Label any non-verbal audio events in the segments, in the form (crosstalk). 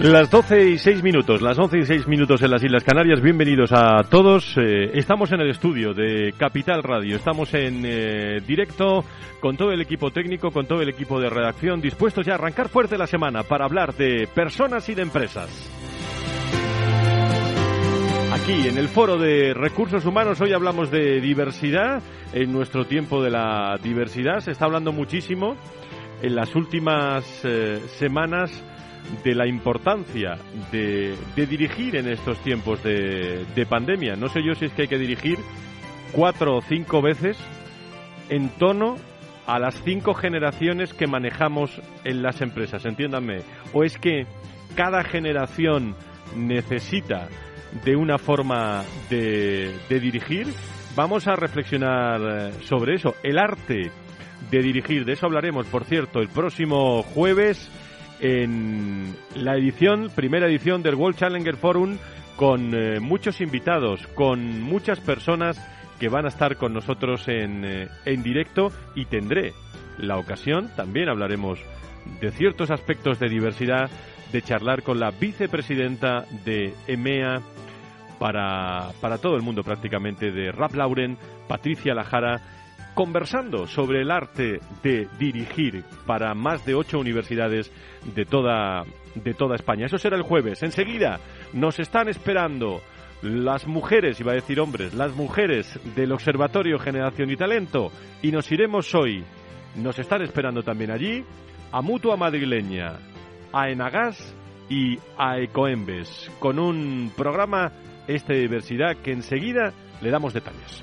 Las 12 y 6 minutos, las 11 y 6 minutos en las Islas Canarias. Bienvenidos a todos. Eh, estamos en el estudio de Capital Radio. Estamos en eh, directo con todo el equipo técnico, con todo el equipo de redacción, dispuestos ya a arrancar fuerte la semana para hablar de personas y de empresas. Aquí en el foro de recursos humanos hoy hablamos de diversidad. En nuestro tiempo de la diversidad se está hablando muchísimo en las últimas eh, semanas de la importancia de, dirigir en estos tiempos de, pandemia. No sé yo si es que hay que dirigir cuatro o cinco veces en tono a las cinco generaciones que manejamos en las empresas, entiéndanme. O es que cada generación necesita de una forma de, de dirigir. Vamos a reflexionar eh, sobre eso. El arte de dirigir, de eso hablaremos, por cierto, el próximo jueves en la edición, primera edición del World Challenger Forum con eh, muchos invitados, con muchas personas que van a estar con nosotros en, eh, en directo y tendré la ocasión, también hablaremos de ciertos aspectos de diversidad, de charlar con la vicepresidenta de EMEA para, para todo el mundo prácticamente, de Rap Lauren, Patricia Lajara, conversando sobre el arte de dirigir para más de ocho universidades de toda, de toda España. Eso será el jueves. Enseguida nos están esperando las mujeres, iba a decir hombres, las mujeres del Observatorio Generación y Talento y nos iremos hoy. Nos están esperando también allí a Mutua Madrileña, a Enagas y a Ecoembes con un programa de diversidad que enseguida le damos detalles.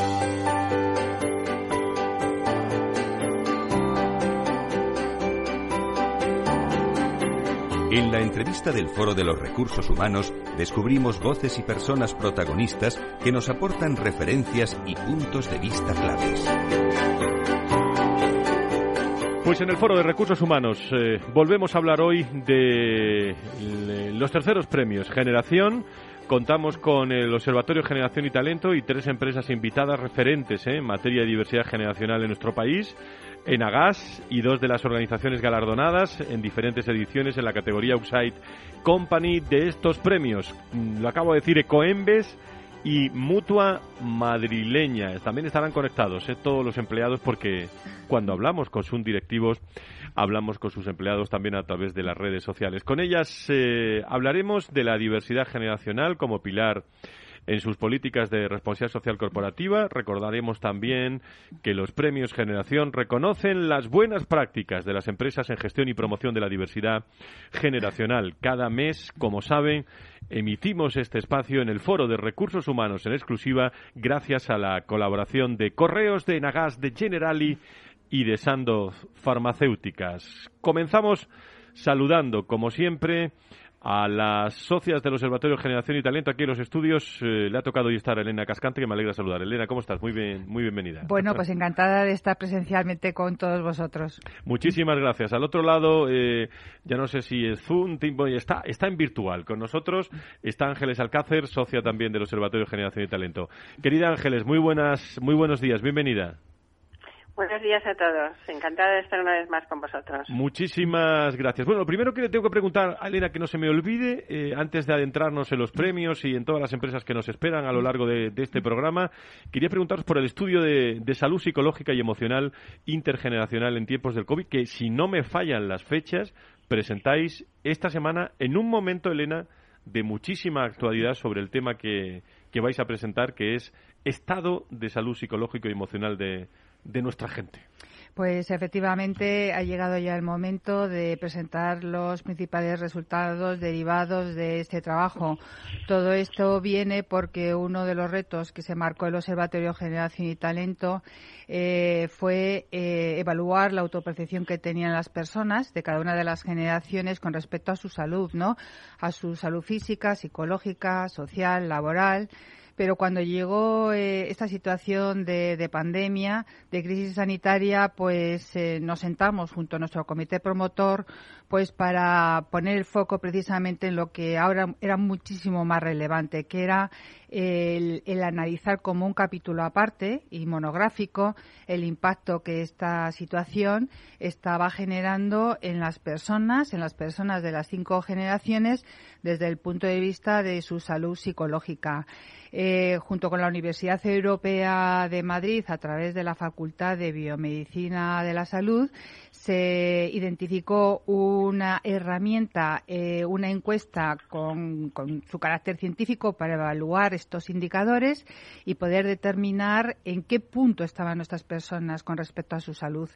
En la entrevista del Foro de los Recursos Humanos descubrimos voces y personas protagonistas que nos aportan referencias y puntos de vista claves. Pues en el Foro de Recursos Humanos eh, volvemos a hablar hoy de los terceros premios Generación. Contamos con el Observatorio Generación y Talento y tres empresas invitadas referentes eh, en materia de diversidad generacional en nuestro país en Agas y dos de las organizaciones galardonadas en diferentes ediciones en la categoría Outside Company de estos premios. Mm, lo acabo de decir, Ecoembes y Mutua Madrileña. También estarán conectados ¿eh? todos los empleados porque cuando hablamos con sus directivos hablamos con sus empleados también a través de las redes sociales. Con ellas eh, hablaremos de la diversidad generacional como pilar en sus políticas de responsabilidad social corporativa. Recordaremos también que los premios Generación reconocen las buenas prácticas de las empresas en gestión y promoción de la diversidad generacional. Cada mes, como saben, emitimos este espacio en el Foro de Recursos Humanos en exclusiva gracias a la colaboración de Correos, de Nagas, de Generali y de Sandoz Farmacéuticas. Comenzamos saludando, como siempre, a las socias del Observatorio Generación y Talento aquí en los estudios. Eh, le ha tocado hoy estar a Elena Cascante, que me alegra saludar. Elena, ¿cómo estás? Muy bien, muy bienvenida. Bueno, pues encantada de estar presencialmente con todos vosotros. Muchísimas gracias. Al otro lado, eh, ya no sé si es Zoom, está, está en virtual. Con nosotros está Ángeles Alcácer, socia también del Observatorio Generación y Talento. Querida Ángeles, muy buenas, muy buenos días, bienvenida. Buenos días a todos. Encantada de estar una vez más con vosotros. Muchísimas gracias. Bueno, lo primero que le tengo que preguntar a Elena, que no se me olvide, eh, antes de adentrarnos en los premios y en todas las empresas que nos esperan a lo largo de, este programa, quería preguntaros por el estudio de, de, salud psicológica y emocional intergeneracional en tiempos del COVID, que si no me fallan las fechas, presentáis esta semana en un momento, Elena, de muchísima actualidad sobre el tema que, que vais a presentar, que es estado de salud psicológico y emocional de de nuestra gente. Pues efectivamente ha llegado ya el momento de presentar los principales resultados derivados de este trabajo. Todo esto viene porque uno de los retos que se marcó el Observatorio Generación y Talento eh, fue eh, evaluar la autopercepción que tenían las personas de cada una de las generaciones con respecto a su salud, ¿no? A su salud física, psicológica, social, laboral pero cuando llegó eh, esta situación de, pandemia, de crisis sanitaria, pues eh, nos sentamos junto a nuestro comité promotor, pues para poner el foco precisamente en lo que ahora era muchísimo más relevante, que era el, el, analizar como un capítulo aparte y monográfico el impacto que esta situación estaba generando en las personas, en las personas de las cinco generaciones, desde el punto de vista de su salud psicológica. Eh, junto con la Universidad Europea de Madrid, a través de la Facultad de Biomedicina de la Salud, se identificó una herramienta, eh, una encuesta con, con, su carácter científico para evaluar estos indicadores y poder determinar en qué punto estaban nuestras personas con respecto a su salud.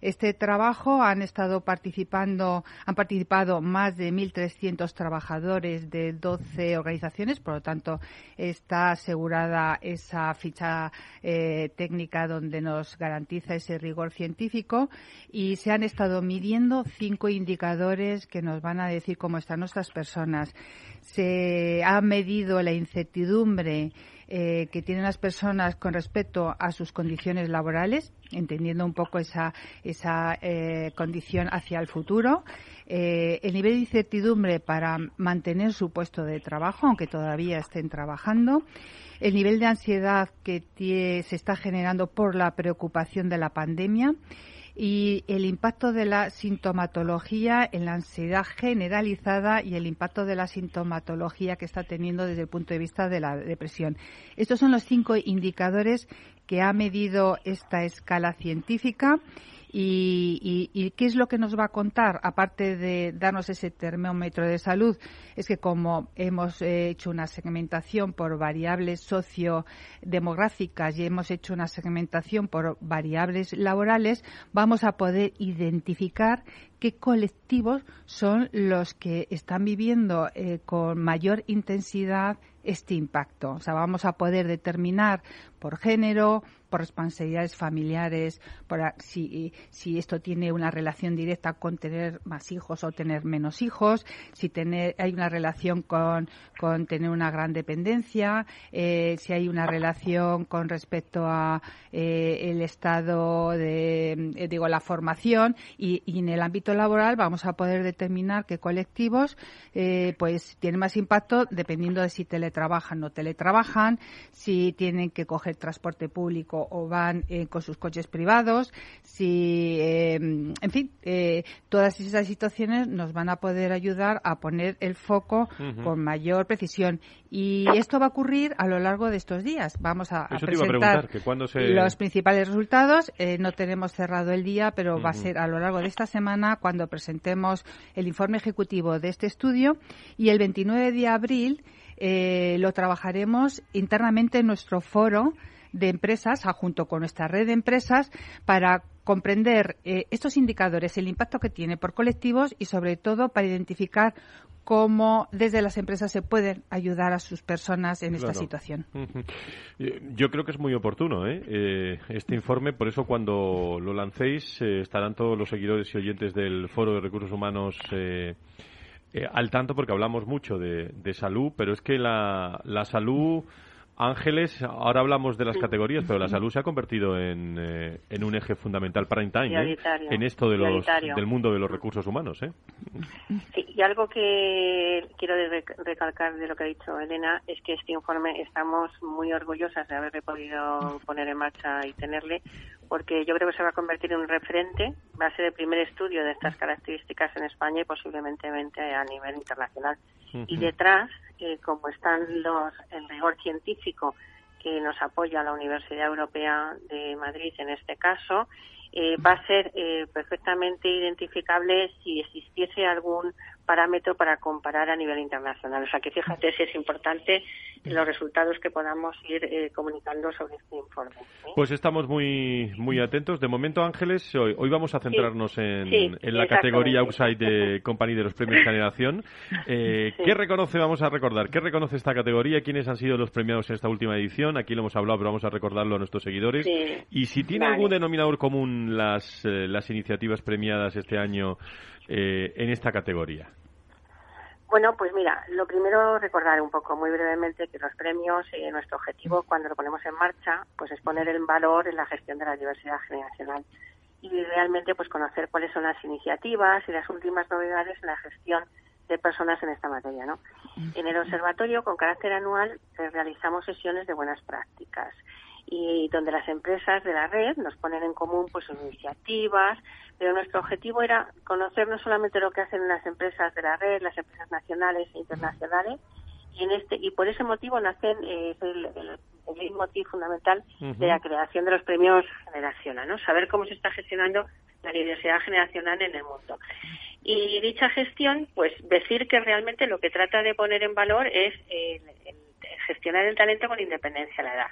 Este trabajo han estado participando, han participado más de 1.300 trabajadores de 12 organizaciones, por lo tanto está asegurada esa ficha eh, técnica donde nos garantiza ese rigor científico y se han estado midiendo cinco indicadores que nos van a decir cómo están nuestras personas. Se ha medido la incertidumbre eh, que tienen las personas con respecto a sus condiciones laborales, entendiendo un poco esa, esa eh, condición hacia el futuro. Eh, el nivel de incertidumbre para mantener su puesto de trabajo, aunque todavía estén trabajando. El nivel de ansiedad que se está generando por la preocupación de la pandemia y el impacto de la sintomatología en la ansiedad generalizada y el impacto de la sintomatología que está teniendo desde el punto de vista de la depresión. Estos son los cinco indicadores que ha medido esta escala científica y, qué es lo que nos va a contar? Aparte de darnos ese termómetro de salud, es que como hemos hecho una segmentación por variables sociodemográficas y hemos hecho una segmentación por variables laborales, vamos a poder identificar qué colectivos son los que están viviendo eh, con mayor intensidad este impacto. O sea, vamos a poder determinar por género, por responsabilidades familiares, si, esto tiene una relación directa con tener más hijos o tener menos hijos, si tener, hay una relación con, con tener una gran dependencia, eh, si hay una relación con respecto a eh, el estado de, eh, digo, la formación y, en el ámbito laboral vamos a poder determinar qué colectivos pues tienen más impacto dependiendo de si teletrabajan o no teletrabajan, si tienen que coger transporte público o van eh, con sus coches privados, si, em, en fin, eh, todas esas situaciones nos van a poder ayudar a poner el foco con mayor precisión. Y esto va a ocurrir a lo largo de estos días. Vamos a, presentar los principales resultados. Eh, no tenemos cerrado el día, pero va a ser a lo largo de esta semana cuando presentemos el informe ejecutivo de este estudio. Y el 29 de abril lo trabajaremos internamente en nuestro foro de empresas, junto con nuestra red de empresas, para comprender eh, estos indicadores, el impacto que tiene por colectivos y, sobre todo, para identificar cómo desde las empresas se pueden ayudar a sus personas en esta situación. Yo creo que es muy oportuno ¿eh? Eh, este informe, por eso cuando lo lancéis estarán todos los seguidores y oyentes del Foro de Recursos Humanos eh, al tanto porque hablamos mucho de, salud, pero es que la, la salud Ángeles, ahora hablamos de las categorías, pero la salud se ha convertido en, eh, en un eje fundamental para time, ¿eh? en esto de los, del mundo de los recursos humanos. ¿eh? Sí, y algo que quiero recalcar de lo que ha dicho Elena es que este informe estamos muy orgullosas de haberle podido poner en marcha y tenerle, porque yo creo que se va a convertir en un referente, va a ser el primer estudio de estas características en España y posiblemente a nivel internacional. Y detrás como están los, el rigor científico que nos apoya la Universidad Europea de Madrid en este caso, eh, va a ser eh, perfectamente identificable si existiese algún parámetro para comparar a nivel internacional. O sea que fíjate si es importante los resultados que podamos ir eh, comunicando sobre este informe. Pues estamos muy muy atentos. De momento, Ángeles, hoy, hoy vamos a centrarnos en, en, la categoría Outside de Company de los premios (laughs) Generación. Eh, ¿Qué reconoce, vamos a recordar, qué reconoce esta categoría? ¿Quiénes han sido los premiados en esta última edición? Aquí lo hemos hablado, pero vamos a recordarlo a nuestros seguidores. Y si tiene algún denominador común las, eh, las iniciativas premiadas este año en esta categoría. Bueno, pues mira, lo primero recordar un poco muy brevemente que los premios, eh, nuestro objetivo cuando lo ponemos en marcha, pues es poner el valor en la gestión de la diversidad generacional y realmente pues conocer cuáles son las iniciativas y las últimas novedades en la gestión de personas en esta materia, ¿no? En el observatorio con carácter anual eh, realizamos sesiones de buenas prácticas y donde las empresas de la red nos ponen en común pues sus iniciativas, pero nuestro objetivo era conocer no solamente lo que hacen las empresas de la red, las empresas nacionales e internacionales, y en este y por ese motivo nacen eh, el, el, motivo fundamental de la creación de los premios generacional, ¿no? Saber cómo se está gestionando la diversidad generacional en el mundo. Y dicha gestión, pues decir que realmente lo que trata de poner en valor es gestionar el talento con independencia de la edad.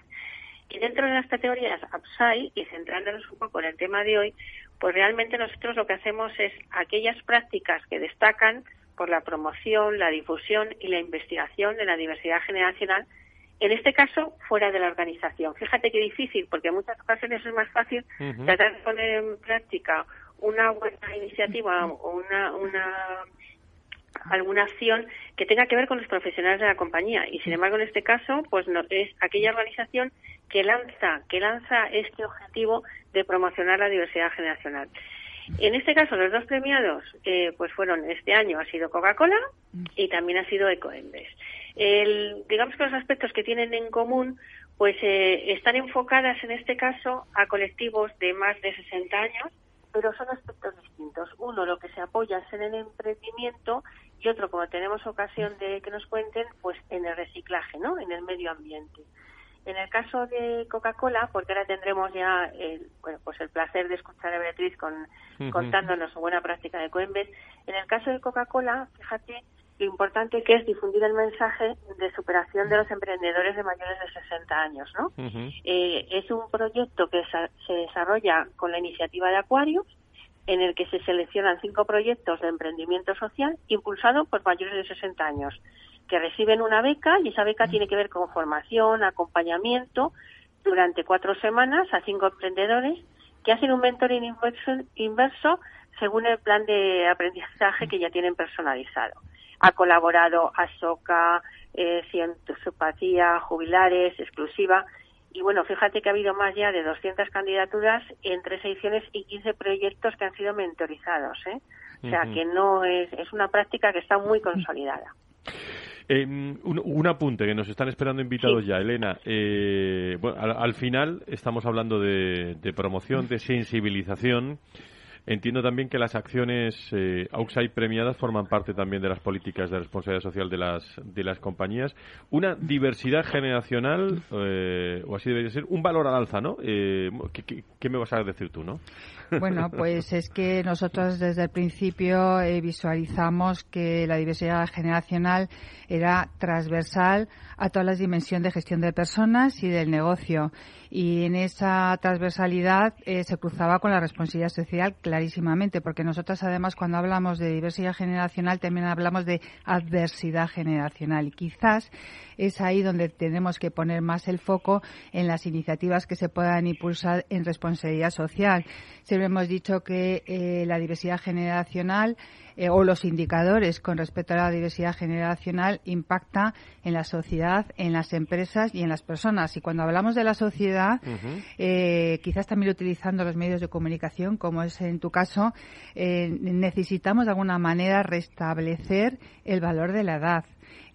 Y dentro de las categorías Upside, y centrándonos un poco en el tema de hoy, pues realmente nosotros lo que hacemos es aquellas prácticas que destacan por la promoción, la difusión y la investigación de la diversidad generacional, en este caso fuera de la organización. Fíjate qué difícil, porque en muchas ocasiones es más fácil tratar de poner en práctica una buena iniciativa o una, una alguna acción que tenga que ver con los profesionales de la compañía. Y sin embargo en este caso pues no, es aquella organización que lanza que lanza este objetivo de promocionar la diversidad generacional. En este caso los dos premiados eh, pues fueron este año ha sido Coca-Cola y también ha sido Ecoembes. El, digamos que los aspectos que tienen en común pues eh, están enfocadas en este caso a colectivos de más de 60 años pero son aspectos distintos. Uno, lo que se apoya es en el emprendimiento y otro, como tenemos ocasión de que nos cuenten, pues en el reciclaje, ¿no? En el medio ambiente. En el caso de Coca-Cola, porque ahora tendremos ya el, bueno, pues el placer de escuchar a Beatriz con, contándonos su buena práctica de Coembes, en el caso de Coca-Cola, fíjate lo importante que es difundir el mensaje de superación de los emprendedores de mayores de 60 años, ¿no? Eh, es un proyecto que se desarrolla con la iniciativa de Acuarios, en el que se seleccionan cinco proyectos de emprendimiento social impulsado por mayores de 60 años, que reciben una beca y esa beca tiene que ver con formación, acompañamiento durante cuatro semanas a cinco emprendedores que hacen un mentoring inverso, según el plan de aprendizaje que ya tienen personalizado. Ha colaborado ASOCA, eh, Cientopatía, Jubilares, Exclusiva, y bueno, fíjate que ha habido más ya de 200 candidaturas en tres ediciones y 15 proyectos que han sido mentorizados. ¿eh? O sea, que no es, es una práctica que está muy consolidada. Eh, un, apunte que nos están esperando invitados ya, Elena. Eh, bueno, al, final estamos hablando de, de promoción, de sensibilización. Entiendo también que las acciones eh, outside premiadas forman parte también de las políticas de responsabilidad social de las, de las compañías. Una diversidad generacional, eh, o así debería ser, un valor al alza, ¿no? Eh, ¿qué, me vas a decir tú, no? Bueno, (laughs) pues es que nosotros desde el principio eh, visualizamos que la diversidad generacional era transversal a todas las dimensiones de gestión de personas y del negocio. Y en esa transversalidad se cruzaba con la responsabilidad social, clarísimamente, porque nosotros además cuando hablamos de diversidad generacional también hablamos de adversidad generacional y quizás es ahí donde tenemos que poner más el foco en las iniciativas que se puedan impulsar en responsabilidad social. Siempre hemos dicho que eh, la diversidad generacional eh, o los indicadores con respecto a la diversidad generacional impacta en la sociedad, en las empresas y en las personas. Y cuando hablamos de la sociedad, eh, quizás también utilizando los medios de comunicación, como es en tu caso, necesitamos de alguna manera restablecer el valor de la edad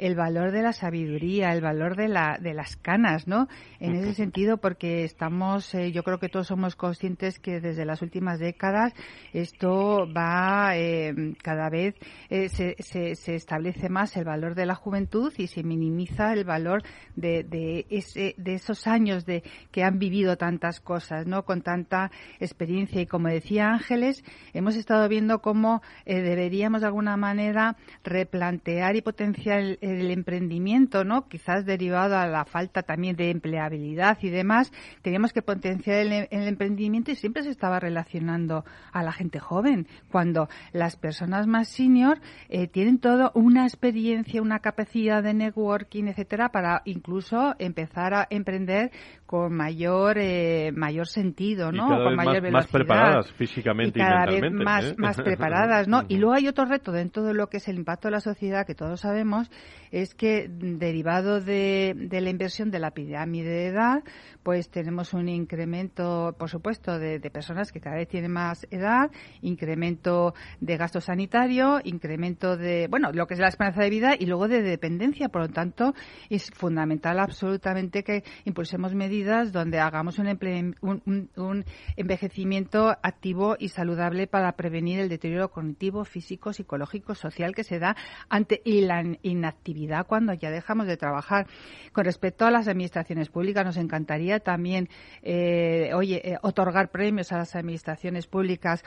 el valor de la sabiduría, el valor de, la, de las canas, ¿no? En ese sentido, porque estamos, eh, yo creo que todos somos conscientes que desde las últimas décadas esto va eh, cada vez eh, se, se, establece más el valor de la juventud y se minimiza el valor de, de, ese, de esos años de que han vivido tantas cosas, ¿no? Con tanta experiencia y como decía Ángeles, hemos estado viendo cómo deberíamos de alguna manera replantear y potenciar el, el emprendimiento, ¿no? Quizás derivado a la falta también de empleabilidad y demás, teníamos que potenciar el, emprendimiento y siempre se estaba relacionando a la gente joven, cuando las personas más senior eh, tienen todo una experiencia, una capacidad de networking, etcétera, para incluso empezar a emprender con mayor eh, mayor sentido, ¿no? con mayor más, velocidad. Más preparadas físicamente y, cada vez más, ¿eh? más preparadas, ¿no? (laughs) y luego hay otro reto dentro de lo que es el impacto de la sociedad que todos sabemos es que derivado de, de la inversión de la pirámide de edad, pues tenemos un incremento, por supuesto, de, personas que cada vez tienen más edad, incremento de gasto sanitario, incremento de, bueno, lo que es la esperanza de vida y luego de dependencia. Por lo tanto, es fundamental absolutamente que impulsemos medidas donde hagamos un, un, envejecimiento activo y saludable para prevenir el deterioro cognitivo, físico, psicológico, social que se da ante la inactividad cuando ya dejamos de trabajar. Con respecto a las administraciones públicas, nos encantaría también, eh, oye, eh, otorgar premios a las administraciones públicas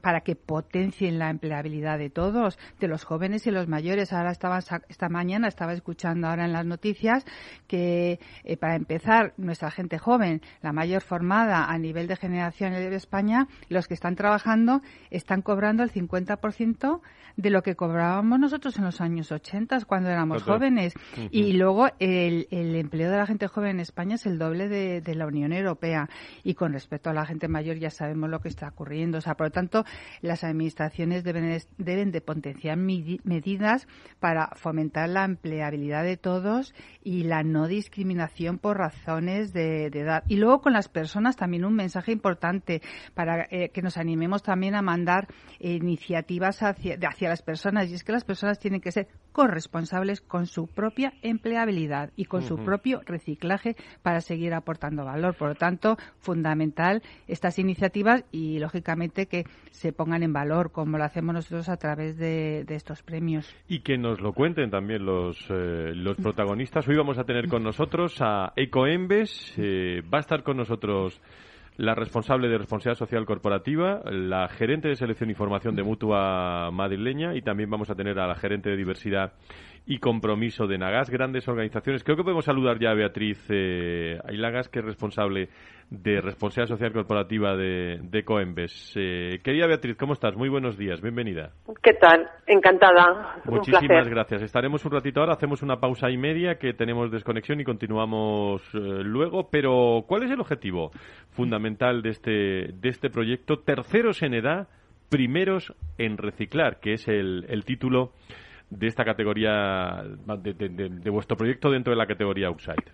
para que potencien la empleabilidad de todos, de los jóvenes y los mayores. Ahora estaba, esta mañana estaba escuchando ahora en las noticias que, eh, para empezar, nuestra gente joven, la mayor formada a nivel de generación de España, los que están trabajando están cobrando el 50% de lo que cobrábamos nosotros en los años 80 cuando éramos jóvenes. Y luego el, el empleo de la gente joven en España es el doble de de, la Unión Europea. Y con respecto a la gente mayor ya sabemos lo que está ocurriendo. O sea, por lo tanto, las administraciones deben, deben de potenciar medidas para fomentar la empleabilidad de todos y la no discriminación por razones de, edad. Y luego con las personas también un mensaje importante para eh, que nos animemos también a mandar iniciativas hacia, hacia las personas. Y es que las personas tienen que ser corresponsables con su propia empleabilidad y con su propio reciclaje para seguir aportando valor. Por lo tanto, fundamental estas iniciativas y, lógicamente, que se pongan en valor, como lo hacemos nosotros a través de, estos premios. Y que nos lo cuenten también los, eh, los protagonistas. Hoy vamos a tener con nosotros a Ecoembes. Eh, va a estar con nosotros la responsable de responsabilidad social corporativa, la gerente de selección y formación de Mutua madrileña y también vamos a tener a la gerente de diversidad y compromiso de Nagas, grandes organizaciones. Creo que podemos saludar ya a Beatriz eh, Ailagas, que es responsable de responsabilidad social corporativa de, de Coembes. Eh, querida Beatriz, ¿cómo estás? Muy buenos días, bienvenida. ¿Qué tal? Encantada. Muchísimas gracias. Estaremos un ratito ahora, hacemos una pausa y media que tenemos desconexión y continuamos eh, luego. Pero, ¿cuál es el objetivo fundamental de este, de este proyecto? Terceros en edad, primeros en reciclar, que es el, el título de esta categoría, de, de vuestro proyecto dentro de la categoría Outside.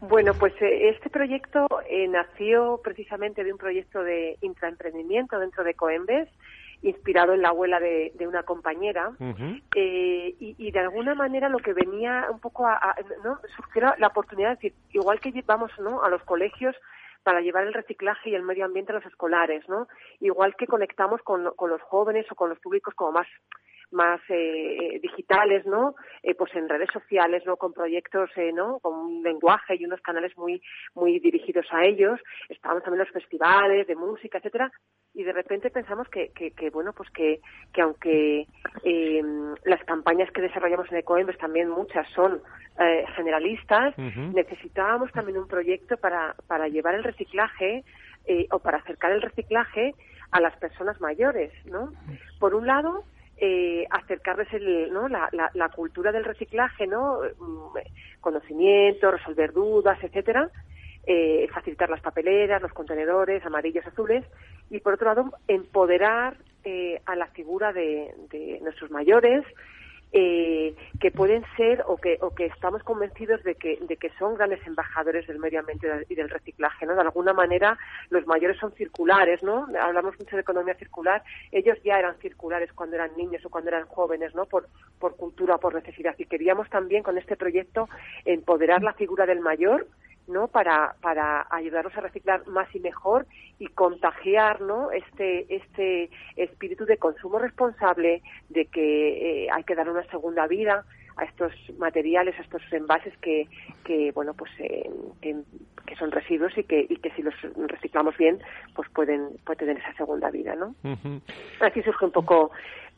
Bueno, pues eh, este proyecto eh, nació precisamente de un proyecto de intraemprendimiento dentro de Coembes, inspirado en la abuela de, una compañera, eh, y, de alguna manera lo que venía un poco a, ¿no? surgió la oportunidad de decir, igual que llevamos ¿no? a los colegios para llevar el reciclaje y el medio ambiente a los escolares, ¿no? Igual que conectamos con, con los jóvenes o con los públicos como más más eh, digitales, ¿no? Eh, pues en redes sociales, ¿no? Con proyectos, eh, ¿no? Con un lenguaje y unos canales muy muy dirigidos a ellos. Estábamos también los festivales de música, etcétera. Y de repente pensamos que, que, que bueno, pues que, que aunque eh, las campañas que desarrollamos en Ecoembes también muchas son eh, generalistas, necesitábamos también un proyecto para, para llevar el reciclaje eh, o para acercar el reciclaje a las personas mayores, ¿no? Por un lado, eh, acercarles el, ¿no? la, la, cultura del reciclaje, ¿no? Mm, conocimiento, resolver dudas, etcétera, eh, facilitar las papeleras, los contenedores amarillos, azules, y por otro lado, empoderar eh, a la figura de, de nuestros mayores, eh, que pueden ser o que, o que estamos convencidos de que, de que son grandes embajadores del medio ambiente y del reciclaje, ¿no? De alguna manera los mayores son circulares, ¿no? Hablamos mucho de economía circular, ellos ya eran circulares cuando eran niños o cuando eran jóvenes, ¿no? Por, por cultura, por necesidad. Y queríamos también con este proyecto empoderar la figura del mayor, ¿no? Para, para ayudarnos a reciclar más y mejor y contagiar, ¿no? Este, este espíritu de consumo responsable, de que eh, hay que dar una segunda vida a estos materiales, a estos envases que, que bueno, pues eh, que, son residuos y que, y que si los reciclamos bien, pues pueden, pueden tener esa segunda vida, ¿no? Aquí surge un poco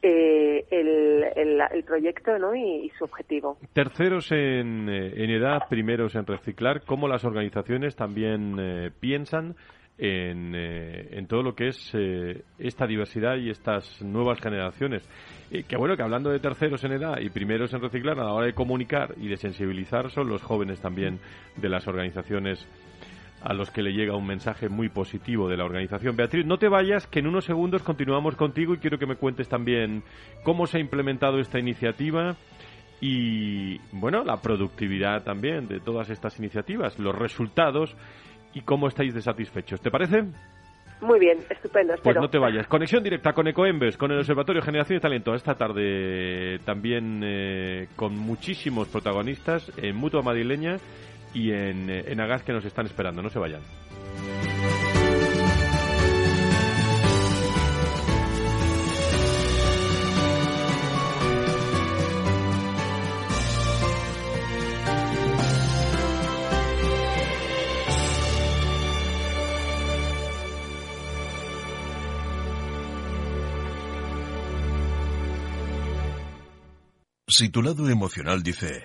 eh, el, el, proyecto ¿no? y, su objetivo. Terceros en, eh, en, edad, primeros en reciclar, ¿cómo las organizaciones también eh, piensan en, en, todo lo que es esta diversidad y estas nuevas generaciones? que bueno, que hablando de terceros en edad y primeros en reciclar, a la hora de comunicar y de sensibilizar, son los jóvenes también de las organizaciones a los que le llega un mensaje muy positivo de la organización. Beatriz, no te vayas, que en unos segundos continuamos contigo y quiero que me cuentes también cómo se ha implementado esta iniciativa y, bueno, la productividad también de todas estas iniciativas, los resultados y cómo estáis de satisfechos. ¿Te parece? Muy bien, estupendo. Pues no te vayas. Conexión directa con Ecoembes, con el Observatorio Generación y Talento. Esta tarde también eh, con muchísimos protagonistas en Mutua Madrileña y en, en Agas que nos están esperando. No se vayan. Si tu lado emocional dice...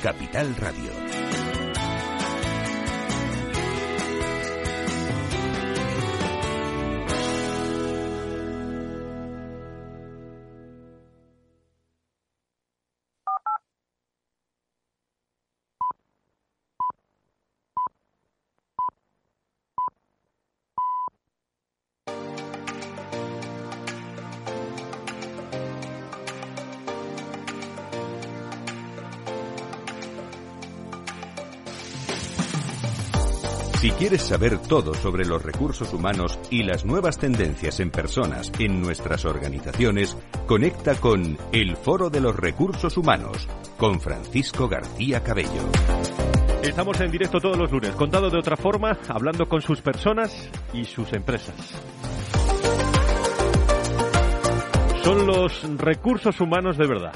Capital Radio. Quieres saber todo sobre los recursos humanos y las nuevas tendencias en personas en nuestras organizaciones, conecta con El Foro de los Recursos Humanos con Francisco García Cabello. Estamos en directo todos los lunes, contado de otra forma, hablando con sus personas y sus empresas. Son los recursos humanos de verdad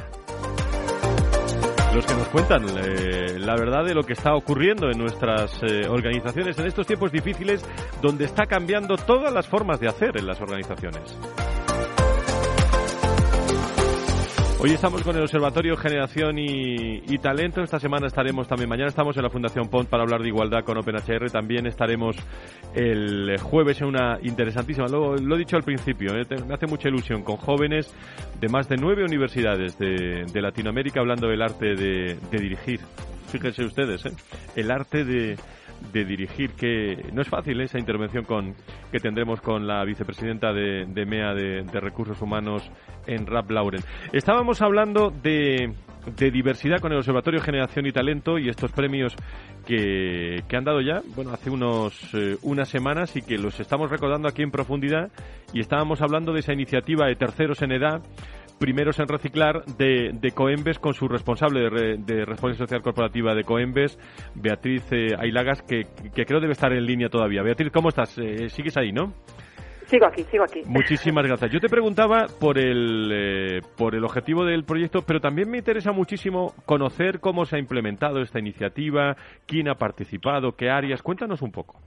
los que nos cuentan eh, la verdad de lo que está ocurriendo en nuestras eh, organizaciones en estos tiempos difíciles donde está cambiando todas las formas de hacer en las organizaciones. Hoy estamos con el Observatorio Generación y, Talento. Esta semana estaremos también, mañana estamos en la Fundación PONT para hablar de igualdad con OpenHR. También estaremos el jueves en una interesantísima, lo, he dicho al principio, eh, me hace mucha ilusión, con jóvenes de más de nueve universidades de, Latinoamérica hablando del arte de, dirigir. Fíjense ustedes, ¿eh? el arte de, de dirigir, que no es fácil esa intervención con, que tendremos con la vicepresidenta de, MEA de, Recursos Humanos en Rap Lauren. Estábamos hablando de, de diversidad con el Observatorio Generación y Talento y estos premios que, que han dado ya, bueno, hace unos, eh, unas semanas y que los estamos recordando aquí en profundidad y estábamos hablando de esa iniciativa de terceros en edad primeros en reciclar de, de Coembes con su responsable de, de, responsabilidad social corporativa de Coembes, Beatriz eh, Ailagas, que, que, creo debe estar en línea todavía. Beatriz, ¿cómo estás? Eh, ¿Sigues ahí, no? Sigo aquí, sigo aquí. Muchísimas gracias. Yo te preguntaba por el, eh, por el objetivo del proyecto, pero también me interesa muchísimo conocer cómo se ha implementado esta iniciativa, quién ha participado, qué áreas. Cuéntanos un poco.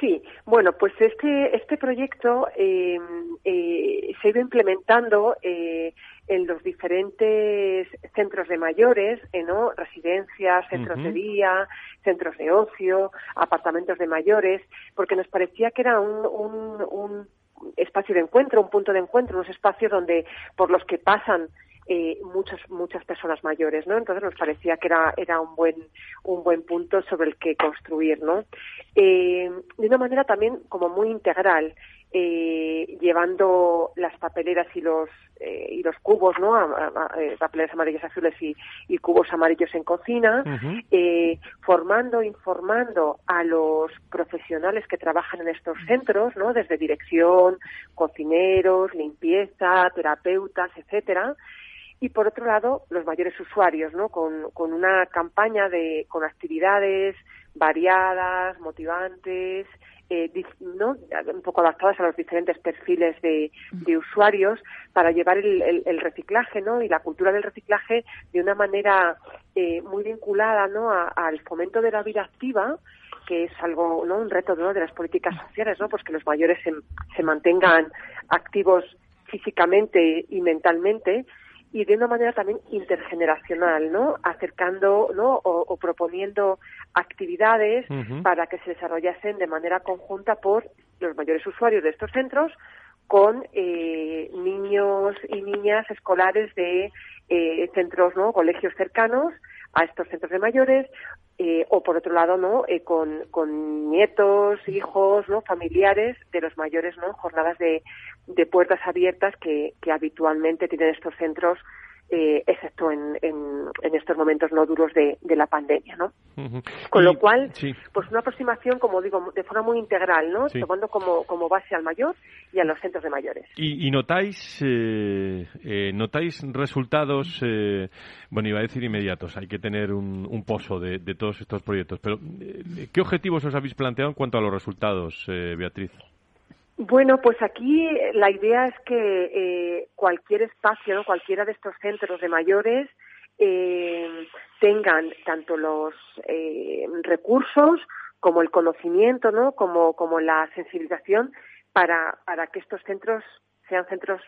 Sí, bueno, pues este, este proyecto eh, eh, se ha ido implementando eh, en los diferentes centros de mayores, ¿no? residencias, centros de día, centros de ocio, apartamentos de mayores, porque nos parecía que era un, un, un espacio de encuentro, un punto de encuentro, unos espacios donde por los que pasan eh, muchas muchas personas mayores, ¿no? Entonces nos parecía que era era un buen un buen punto sobre el que construir, ¿no? Eh, de una manera también como muy integral, eh, llevando las papeleras y los eh, y los cubos, ¿no? Eh, papeleras amarillas azules y, y, cubos amarillos en cocina, eh, formando, informando a los profesionales que trabajan en estos centros, ¿no? Desde dirección, cocineros, limpieza, terapeutas, etcétera, y por otro lado los mayores usuarios no con, con una campaña de con actividades variadas motivantes eh, ¿no? un poco adaptadas a los diferentes perfiles de, de usuarios para llevar el, el, reciclaje ¿no? y la cultura del reciclaje de una manera eh, muy vinculada ¿no? al fomento de la vida activa que es algo no un reto ¿no? de las políticas sociales no pues que los mayores se, se mantengan activos físicamente y mentalmente y de una manera también intergeneracional, ¿no? Acercando, ¿no? O, proponiendo actividades para que se desarrollasen de manera conjunta por los mayores usuarios de estos centros con eh, niños y niñas escolares de eh, centros, ¿no? Colegios cercanos a estos centros de mayores eh, o por otro lado no eh, con, con, nietos hijos no familiares de los mayores no jornadas de, de puertas abiertas que, que habitualmente tienen estos centros eh, excepto en, en, estos momentos no duros de, la pandemia, ¿no? Con lo cual, pues una aproximación, como digo, de forma muy integral, ¿no? Tomando como, como base al mayor y a los centros de mayores. ¿Y, notáis eh, eh, notáis resultados, bueno, iba a decir inmediatos, hay que tener un, un pozo de, de, todos estos proyectos, pero ¿qué objetivos os habéis planteado en cuanto a los resultados, Beatriz? Bueno, pues aquí la idea es que eh, cualquier espacio, ¿no? cualquiera de estos centros de mayores, eh, tengan tanto los eh, recursos como el conocimiento, ¿no? Como, como la sensibilización para, para que estos centros sean centros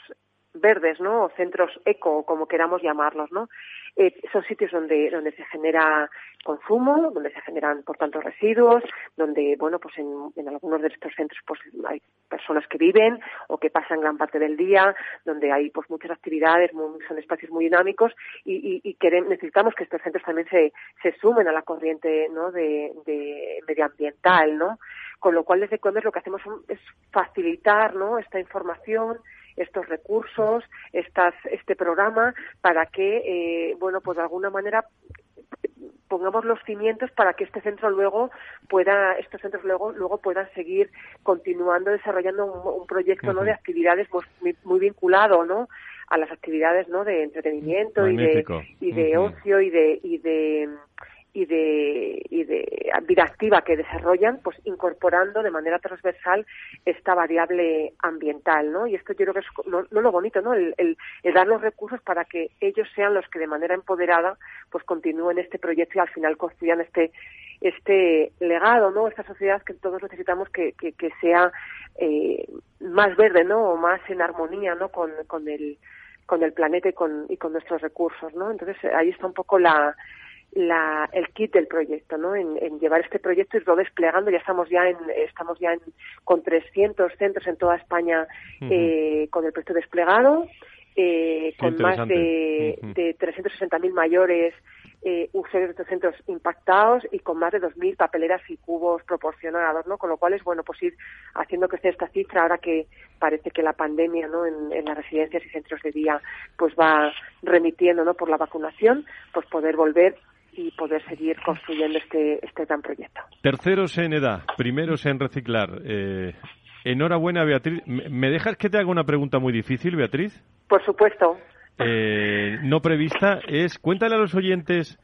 verdes, ¿no? O centros eco, como queramos llamarlos, ¿no? Eh, son sitios donde, donde se genera consumo, donde se generan, por tanto, residuos, donde, bueno, pues en, en algunos de estos centros pues hay personas que viven o que pasan gran parte del día, donde hay pues muchas actividades, son espacios muy dinámicos y, y, queremos, necesitamos que estos centros también se, se sumen a la corriente, ¿no? De, de medioambiental, ¿no? Con lo cual, desde Comer lo que hacemos es facilitar, ¿no? Esta información, estos recursos, estas, este programa, para que, eh, bueno, pues de alguna manera pongamos los cimientos para que este centro luego pueda, estos centros luego, luego puedan seguir continuando desarrollando un, proyecto ¿no? de actividades muy, muy vinculado ¿no? a las actividades ¿no? de entretenimiento y de, y de ocio y de, y de y de, y de vida activa que desarrollan, pues incorporando de manera transversal esta variable ambiental, ¿no? Y esto yo creo que es no, lo bonito, ¿no? El, el, dar los recursos para que ellos sean los que de manera empoderada pues continúen este proyecto y al final construyan este este legado, ¿no? Esta sociedad que todos necesitamos que, que, que sea eh, más verde, ¿no? O más en armonía, ¿no? Con, con el con el planeta y con, y con nuestros recursos, ¿no? Entonces ahí está un poco la, la, el kit del proyecto, ¿no? En, llevar este proyecto y irlo desplegando. Ya estamos ya en, estamos ya en, con 300 centros en toda España eh, con el proyecto desplegado, eh, con más de, de 360.000 mayores eh, usuarios de estos centros impactados y con más de 2.000 papeleras y cubos proporcionados, ¿no? Con lo cual es bueno pues ir haciendo crecer esta cifra ahora que parece que la pandemia, ¿no? En, en las residencias y centros de día pues va remitiendo, ¿no? Por la vacunación, pues poder volver y poder seguir construyendo este, este gran proyecto. Terceros en edad, primeros en reciclar. Eh, enhorabuena, Beatriz. ¿Me dejas que te haga una pregunta muy difícil, Beatriz? Por supuesto. Eh, no prevista es, cuéntale a los oyentes,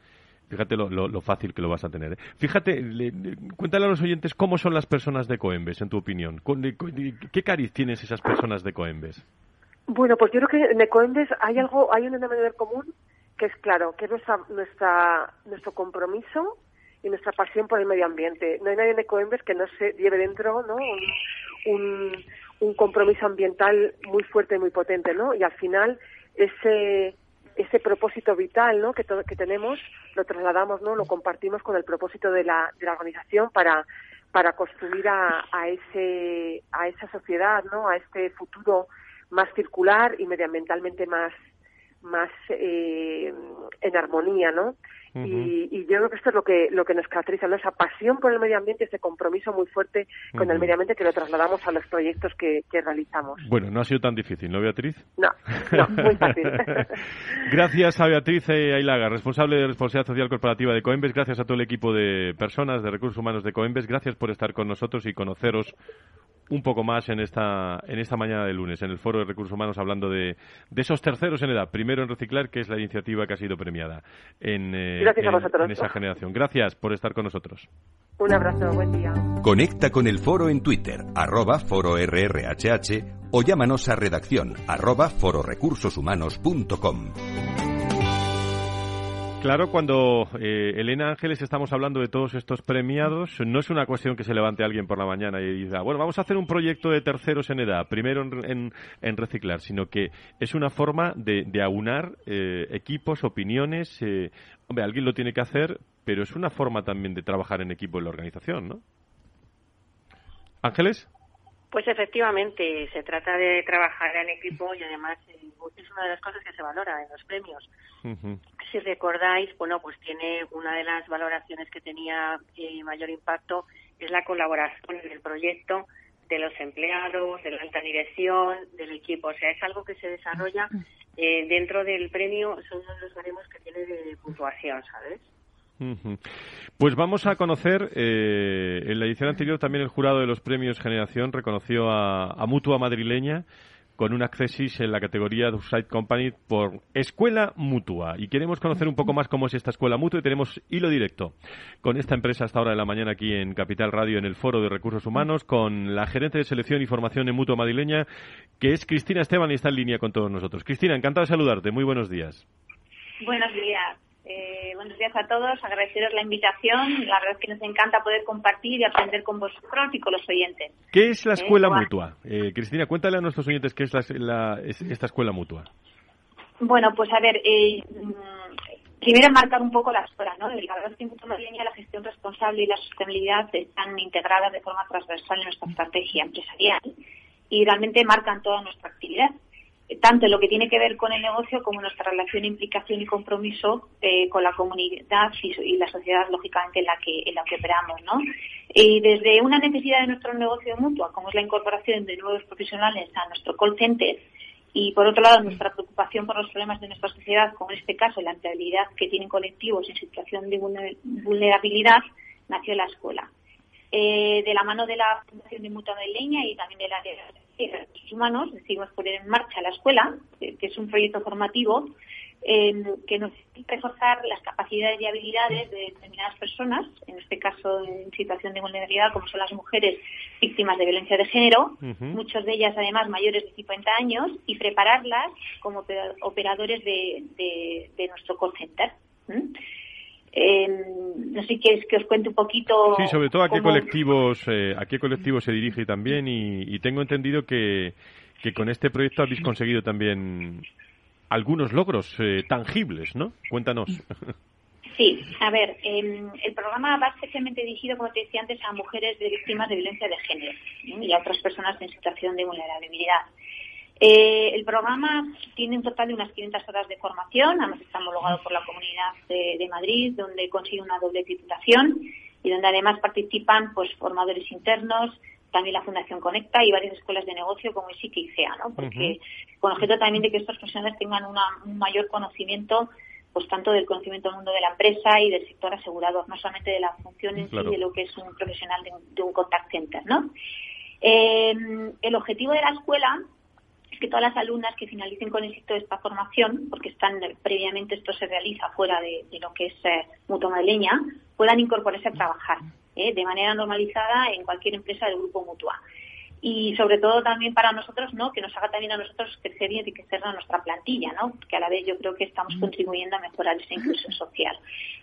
fíjate lo, fácil que lo vas a tener, ¿eh? fíjate, cuéntale a los oyentes cómo son las personas de Coembes, en tu opinión. ¿Qué cariz tienen esas personas de Coembes? Bueno, pues yo creo que en Coembes hay algo, hay un denominador común que es claro, que es nuestra, nuestra, nuestro compromiso y nuestra pasión por el medio ambiente. No hay nadie de Coembes que no se lleve dentro ¿no? un, un, compromiso ambiental muy fuerte y muy potente, ¿no? Y al final ese ese propósito vital ¿no? que, que tenemos lo trasladamos, ¿no? lo compartimos con el propósito de la, de la organización para, para construir a, a, ese, a esa sociedad, ¿no? a este futuro más circular y medioambientalmente más, más eh, en armonía, ¿no? y, y, yo creo que esto es lo que lo que nos caracteriza, ¿no? esa pasión por el medio ambiente, ese compromiso muy fuerte con el medio ambiente que lo trasladamos a los proyectos que, que, realizamos. Bueno, no ha sido tan difícil, ¿no, Beatriz? No, no muy fácil. (laughs) gracias a Beatriz Ailaga, responsable de Responsabilidad Social Corporativa de Coembes, gracias a todo el equipo de personas de recursos humanos de Coembes, gracias por estar con nosotros y conoceros un poco más en esta, en esta mañana de lunes, en el Foro de Recursos Humanos, hablando de, de esos terceros en edad. Primero en reciclar, que es la iniciativa que ha sido premiada en, eh, en, esa generación. Gracias por estar con nosotros. Un abrazo, buen día. Conecta con el foro en Twitter, arroba foro RRHH, o llámanos a redacción, arroba fororecursoshumanos.com. Claro, cuando eh, Elena Ángeles estamos hablando de todos estos premiados, no es una cuestión que se levante alguien por la mañana y diga, bueno, vamos a hacer un proyecto de terceros en edad, primero en, reciclar, sino que es una forma de, aunar eh, equipos, opiniones. Eh, hombre, alguien lo tiene que hacer, pero es una forma también de trabajar en equipo en la organización, ¿no? Ángeles. Pues efectivamente, se trata de trabajar en equipo y además eh, es una de las cosas que se valora en los premios. Si recordáis, bueno, pues tiene una de las valoraciones que tenía eh, mayor impacto es la colaboración en el proyecto de los empleados, de la alta dirección, del equipo. O sea, es algo que se desarrolla eh, dentro del premio son los baremos que tiene de puntuación, ¿sabes? Pues vamos a conocer, eh, en la edición anterior también el jurado de los premios Generación reconoció a, Mutua Madrileña con un accesis en la categoría de Side Company por Escuela Mutua. Y queremos conocer un poco más cómo es esta Escuela Mutua y tenemos hilo directo con esta empresa hasta hora de la mañana aquí en Capital Radio en el Foro de Recursos Humanos con la gerente de selección y formación en Mutua Madrileña que es Cristina Esteban y está en línea con todos nosotros. Cristina, encantado de saludarte. Muy buenos días. Buenos días. Eh, buenos días a todos, agradeceros la invitación. La verdad es que nos encanta poder compartir y aprender con vosotros y con los oyentes. ¿Qué es la eh, escuela mutua? Eh, Cristina, cuéntale a nuestros oyentes qué es, esta escuela mutua. Bueno, pues a ver, mm, primero marcar un poco la escuela, ¿no? La verdad es que en la gestión responsable y la sostenibilidad están integradas de forma transversal en nuestra estrategia empresarial y realmente marcan toda nuestra actividad tanto lo que tiene que ver con el negocio como nuestra relación, implicación y compromiso eh, con la comunidad y, la sociedad, lógicamente, en la que, en la que operamos. ¿no? Y desde una necesidad de nuestro negocio mutuo, como es la incorporación de nuevos profesionales a nuestro call center, y por otro lado, nuestra preocupación por los problemas de nuestra sociedad, como en este caso la empleabilidad que tienen colectivos en situación de vulnerabilidad, nació la escuela. Eh, de la mano de la Fundación de Mutua de Leña y también de la de Recursos Humanos, decidimos poner en marcha la escuela, que es un proyecto formativo eh, que nos reforzar las capacidades y habilidades de determinadas personas, en este caso en situación de vulnerabilidad, como son las mujeres víctimas de violencia de género, muchas de ellas además mayores de 50 años, y prepararlas como operadores de, nuestro call center. Eh, no sé si quieres que os cuente un poquito. Sí, sobre todo a qué colectivos, eh, a qué colectivos se dirige también y, tengo entendido que, que, con este proyecto habéis conseguido también algunos logros eh, tangibles, ¿no? Cuéntanos. Sí, a ver, em, el programa va especialmente dirigido, como te decía antes, a mujeres de víctimas de violencia de género y a otras personas en situación de vulnerabilidad. Eh, el programa tiene un total de unas 500 horas de formación, además está homologado por la Comunidad de, Madrid, donde consigue una doble titulación y donde además participan pues formadores internos, también la Fundación Conecta y varias escuelas de negocio como ISIC y CEA, ¿no? Porque con objeto también de que estos profesionales tengan un mayor conocimiento pues tanto del conocimiento del mundo de la empresa y del sector asegurador, no solamente de la función en sí de lo que es un profesional de, un contact center, ¿no? Eh, el objetivo de la escuela que todas las alumnas que finalicen con éxito esta formación, porque están previamente esto se realiza fuera de, lo que es eh, Mutua Madrileña, puedan incorporarse a trabajar eh, de manera normalizada en cualquier empresa del grupo Mutua. Y sobre todo también para nosotros, ¿no? Que nos haga también a nosotros crecer y enriquecer a nuestra plantilla, ¿no? Que a la vez yo creo que estamos contribuyendo a mejorar esa inclusión social.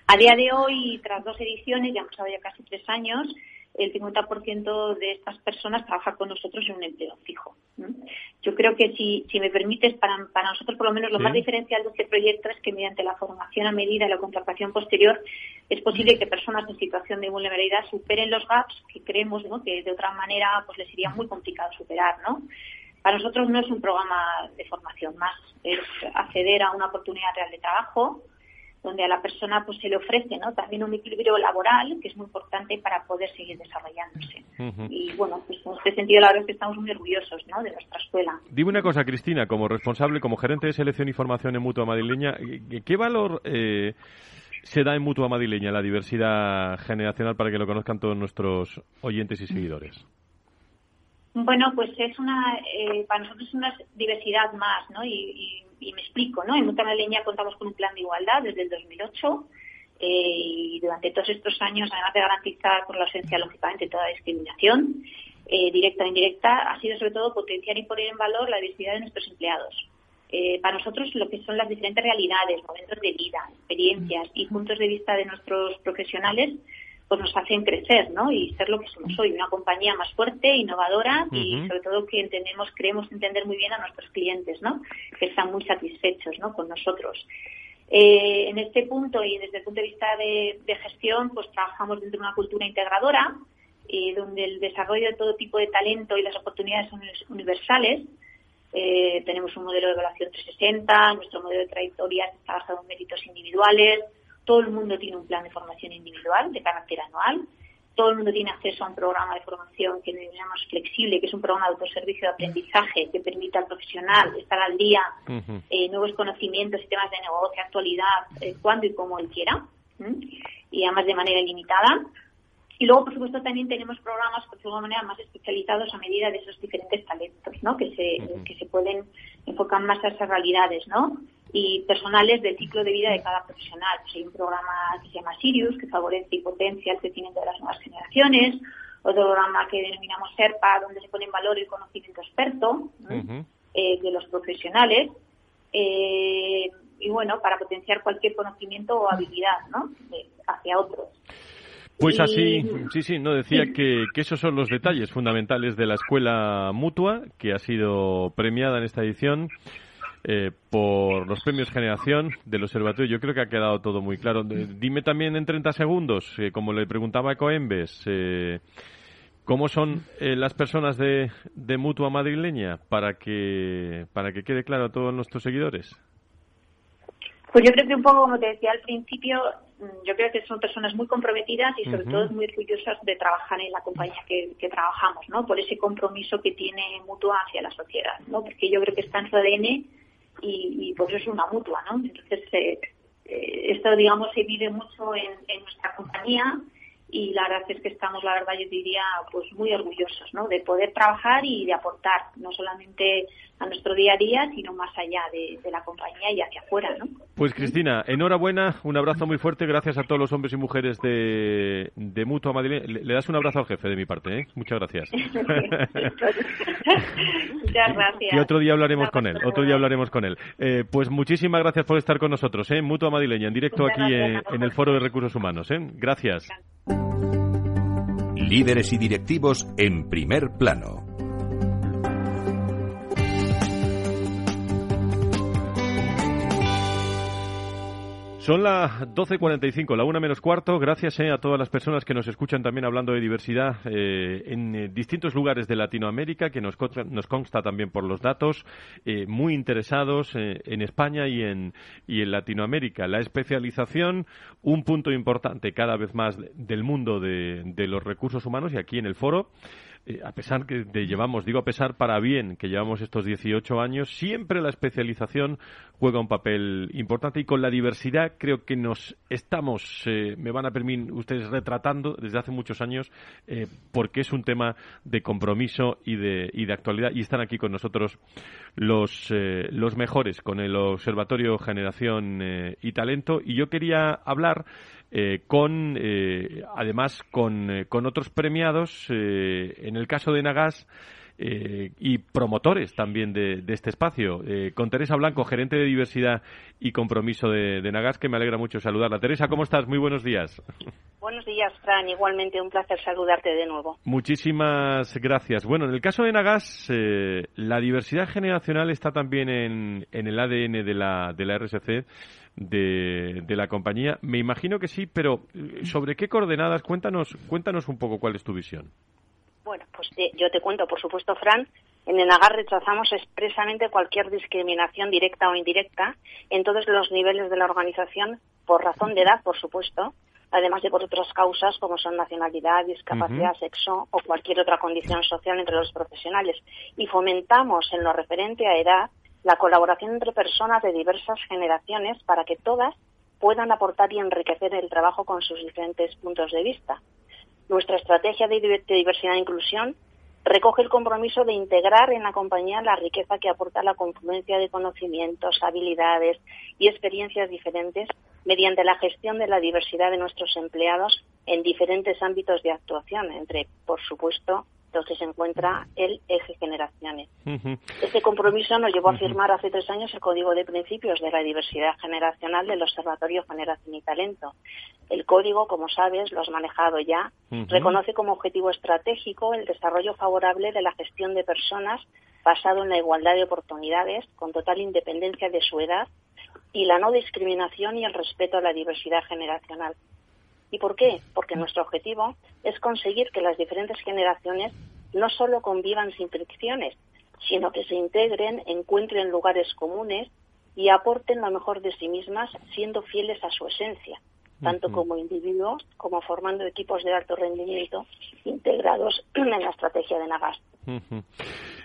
A día de hoy, tras dos ediciones, ya hemos pasado ya casi tres años, el 50% de estas personas trabaja con nosotros en un empleo fijo. Yo creo que si, si me permites, para, para nosotros por lo menos lo más diferencial de este proyecto es que mediante la formación a medida y la contratación posterior es posible que personas en situación de vulnerabilidad superen los gaps que creemos ¿no? que de otra manera pues les sería muy complicado superar. ¿no? Para nosotros no es un programa de formación más, es acceder a una oportunidad real de trabajo, donde a la persona pues se le ofrece ¿no? también un equilibrio laboral que es muy importante para poder seguir desarrollándose. Y bueno, pues en este sentido la verdad es que estamos muy orgullosos ¿no? de nuestra escuela. Dime una cosa, Cristina, como responsable, como gerente de selección y formación en Mutua Madrileña, ¿qué valor eh, se da en Mutua Madrileña la diversidad generacional para que lo conozcan todos nuestros oyentes y seguidores? Bueno, pues es una, eh, para nosotros es una diversidad más, ¿no? y y me explico, ¿no? En Mutua Leña contamos con un plan de igualdad desde el 2008 eh, y durante todos estos años, además de garantizar por la ausencia, lógicamente, toda discriminación, eh, directa o indirecta, ha sido sobre todo potenciar y poner en valor la diversidad de nuestros empleados. Eh, para nosotros lo que son las diferentes realidades, momentos de vida, experiencias y puntos de vista de nuestros profesionales pues nos hacen crecer, ¿no? Y ser lo que somos hoy, una compañía más fuerte, innovadora y sobre todo que entendemos, creemos entender muy bien a nuestros clientes, ¿no? Que están muy satisfechos, ¿no? Con nosotros. Eh, en este punto y desde el punto de vista de, gestión, pues trabajamos dentro de una cultura integradora, eh, donde el desarrollo de todo tipo de talento y las oportunidades son universales. Eh, tenemos un modelo de evaluación 360, nuestro modelo de trayectoria está basado en méritos individuales, todo el mundo tiene un plan de formación individual de carácter anual. todo el mundo tiene acceso a un programa de formación que denominamos flexible, que es un programa de autoservicio de aprendizaje que permite al profesional estar al día, eh, nuevos conocimientos y temas de negocio, actualidad, eh, cuando y como él quiera, y además de manera ilimitada. Y luego, por supuesto, también tenemos programas, por de alguna manera, más especializados a medida de esos diferentes talentos, ¿no? Que se, que se pueden enfocar más a esas realidades, ¿no? y personales del ciclo de vida de cada profesional. Pues hay un programa que se llama Sirius, que favorece y potencia el crecimiento de las nuevas generaciones, otro programa que denominamos SERPA, donde se pone en valor el conocimiento experto eh, de los profesionales, eh, y bueno, para potenciar cualquier conocimiento o habilidad ¿no? hacia otros. Pues así, sí, sí, no decía que, que, esos son los detalles fundamentales de la escuela mutua que ha sido premiada en esta edición eh, por los premios Generación del Observatorio. Yo creo que ha quedado todo muy claro. Dime también en 30 segundos, eh, como le preguntaba a Coembes, eh, ¿cómo son las personas de, de, Mutua Madrileña para que, para que quede claro a todos nuestros seguidores? Pues yo creo que un poco, como te decía al principio, yo creo que son personas muy comprometidas y sobre todo muy orgullosas de trabajar en la compañía que, que, trabajamos, ¿no? Por ese compromiso que tiene Mutua hacia la sociedad, ¿no? Porque yo creo que está en su ADN y, y pues es una mutua, ¿no? Entonces, eh, eh, esto, digamos, se vive mucho en, en nuestra compañía y la verdad es que estamos, la verdad, yo diría, pues muy orgullosos, ¿no? De poder trabajar y de aportar, no solamente a nuestro día a día, sino más allá de, la compañía y hacia afuera, ¿no? Pues Cristina, enhorabuena, un abrazo muy fuerte, gracias a todos los hombres y mujeres de, de Mutua Madrid. Le, das un abrazo al jefe de mi parte, ¿eh? Muchas gracias. (laughs) Muchas gracias. Y otro día hablaremos con él, otro día hablaremos con él. Eh, pues muchísimas gracias por estar con nosotros, ¿eh? Mutua Madrileña, en directo aquí en, el Foro de Recursos Humanos, ¿eh? Gracias. Líderes y directivos en primer plano. Son las 12.45, la una menos cuarto. Gracias eh, a todas las personas que nos escuchan también hablando de diversidad eh, en eh, distintos lugares de Latinoamérica, que nos, nos consta también por los datos, muy interesados en España y en, y en Latinoamérica. La especialización, un punto importante cada vez más del mundo de los recursos humanos y aquí en el foro. Eh, a pesar que de llevamos, digo a pesar para bien que llevamos estos 18 años, siempre la especialización juega un papel importante y con la diversidad creo que nos estamos, eh, me van a permitir ustedes retratando desde hace muchos años, eh, porque es un tema de compromiso y de, y de actualidad y están aquí con nosotros los, los mejores con el Observatorio Generación y Talento. Y yo quería hablar eh, con eh, además con, eh, con, otros premiados, en el caso de Nagas, y promotores también de, este espacio. con Teresa Blanco, gerente de diversidad y compromiso de, de, Nagas, que me alegra mucho saludarla. Teresa, ¿cómo estás? Muy buenos días. Buenos días, Fran. Igualmente un placer saludarte de nuevo. Muchísimas gracias. Bueno, en el caso de Nagas, la diversidad generacional está también en, en el ADN de la, de la RSC de, la compañía. Me imagino que sí, pero eh, ¿sobre qué coordenadas? Cuéntanos, cuéntanos un poco cuál es tu visión. Bueno, pues yo te cuento, por supuesto, Fran. En Enagar rechazamos expresamente cualquier discriminación directa o indirecta en todos los niveles de la organización, por razón de edad, por supuesto, además de por otras causas como son nacionalidad, discapacidad, sexo o cualquier otra condición social entre los profesionales. Y fomentamos en lo referente a edad la colaboración entre personas de diversas generaciones para que todas puedan aportar y enriquecer el trabajo con sus diferentes puntos de vista. Nuestra estrategia de diversidad e inclusión recoge el compromiso de integrar en la compañía la riqueza que aporta la confluencia de conocimientos, habilidades y experiencias diferentes mediante la gestión de la diversidad de nuestros empleados en diferentes ámbitos de actuación, entre, por supuesto, entonces se encuentra el eje generaciones. Este compromiso nos llevó a firmar hace tres años el Código de Principios de la Diversidad Generacional del Observatorio Generación y Talento. El código, como sabes, lo has manejado ya, reconoce como objetivo estratégico el desarrollo favorable de la gestión de personas basado en la igualdad de oportunidades, con total independencia de su edad, y la no discriminación y el respeto a la diversidad generacional. ¿Y por qué? Porque nuestro objetivo es conseguir que las diferentes generaciones no solo convivan sin fricciones, sino que se integren, encuentren lugares comunes y aporten lo mejor de sí mismas siendo fieles a su esencia. tanto como individuos como formando equipos de alto rendimiento integrados (clears throat) en la estrategia de Nagas.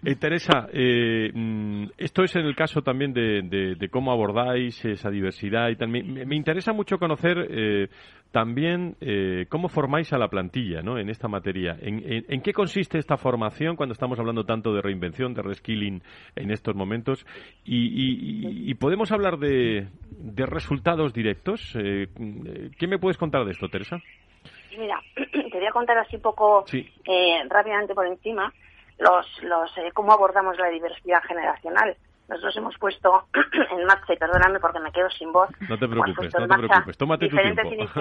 Eh, Teresa, eh, mm, esto es en el caso también de, cómo abordáis esa diversidad y también me, interesa mucho conocer eh, también cómo formáis a la plantilla ¿no? en esta materia. ¿En, qué consiste esta formación cuando estamos hablando tanto de reinvención, de reskilling en estos momentos? ¿Y, podemos hablar de, resultados directos? ¿Qué me puedes contar de esto, Teresa? Mira, (clears throat) te voy a contar así un poco rápidamente por encima los, los eh, cómo abordamos la diversidad generacional. Nosotros hemos puesto (clears throat) en marcha, y perdóname porque me quedo sin voz. No te preocupes, no te preocupes, tómate diferentes tu tiempo.